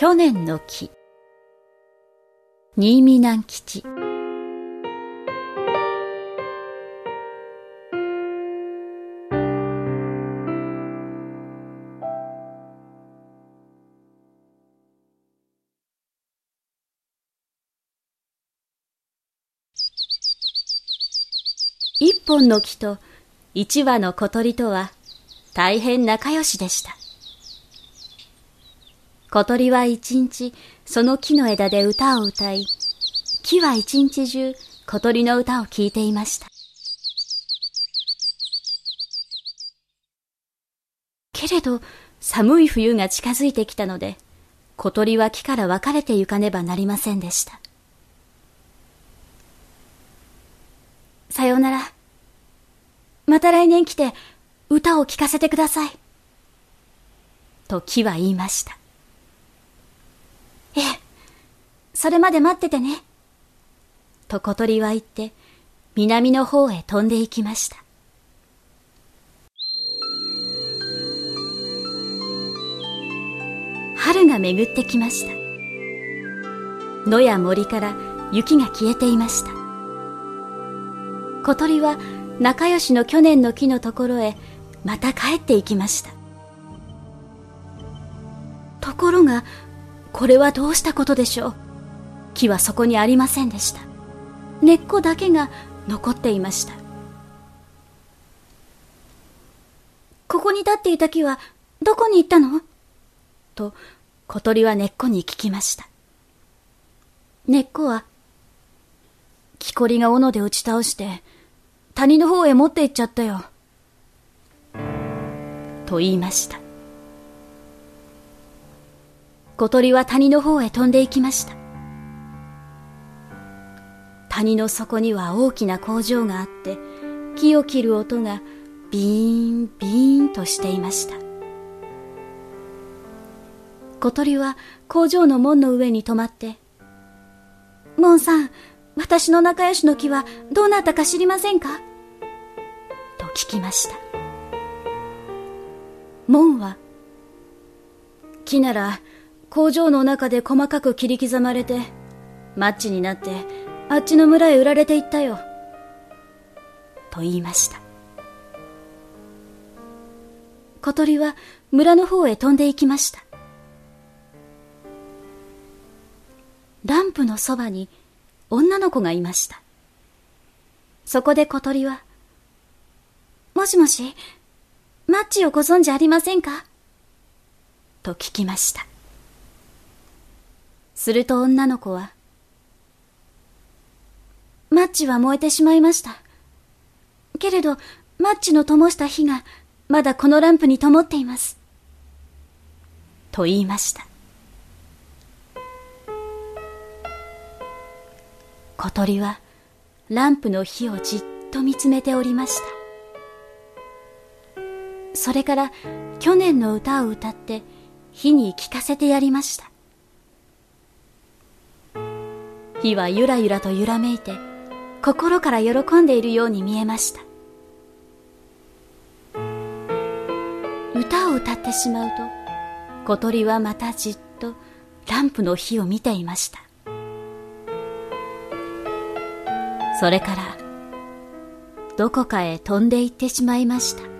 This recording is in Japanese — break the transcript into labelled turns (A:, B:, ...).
A: 去年の木新見南吉一本の木と一羽の小鳥とは大変仲良しでした。小鳥は一日その木の枝で歌を歌い、木は一日中小鳥の歌を聴いていました。けれど寒い冬が近づいてきたので、小鳥は木から別れて行かねばなりませんでした。さようなら。また来年来て歌を聴かせてください。と木は言いました。ええ、それまで待っててね。と小鳥は言って、南の方へ飛んで行きました。春が巡ってきました。野や森から雪が消えていました。小鳥は仲良しの去年の木のところへまた帰っていきました。ところが、これはどうしたことでしょう？木はそこにありませんでした。根っこだけが残っていました。ここに立っていた木はどこに行ったの？と小鳥は根っこに聞きました。根っこは木こりが斧で打ち倒して谷の方へ持って行っちゃったよ。と言いました。小鳥は谷の方へ飛んで行きました。谷の底には大きな工場があって、木を切る音がビーンビーンとしていました。小鳥は工場の門の上に止まって、門さん、私の仲良しの木はどうなったか知りませんか？と聞きました。門は、木なら工場の中で細かく切り刻まれて、マッチになって、あっちの村へ売られていったよ。と言いました。小鳥は村の方へ飛んで行きました。ランプのそばに女の子がいました。そこで小鳥は、もしもし、マッチをご存知ありませんか？と聞きました。すると女の子は、マッチは燃えてしまいました。けれど、マッチの灯した火が、まだこのランプに灯っています。と言いました。小鳥は、ランプの火をじっと見つめておりました。それから、去年の歌を歌って、火に聞かせてやりました。火はゆらゆらと揺らめいて、心から喜んでいるように見えました。歌を歌ってしまうと、小鳥はまたじっとランプの火を見ていました。それから、どこかへ飛んで行ってしまいました。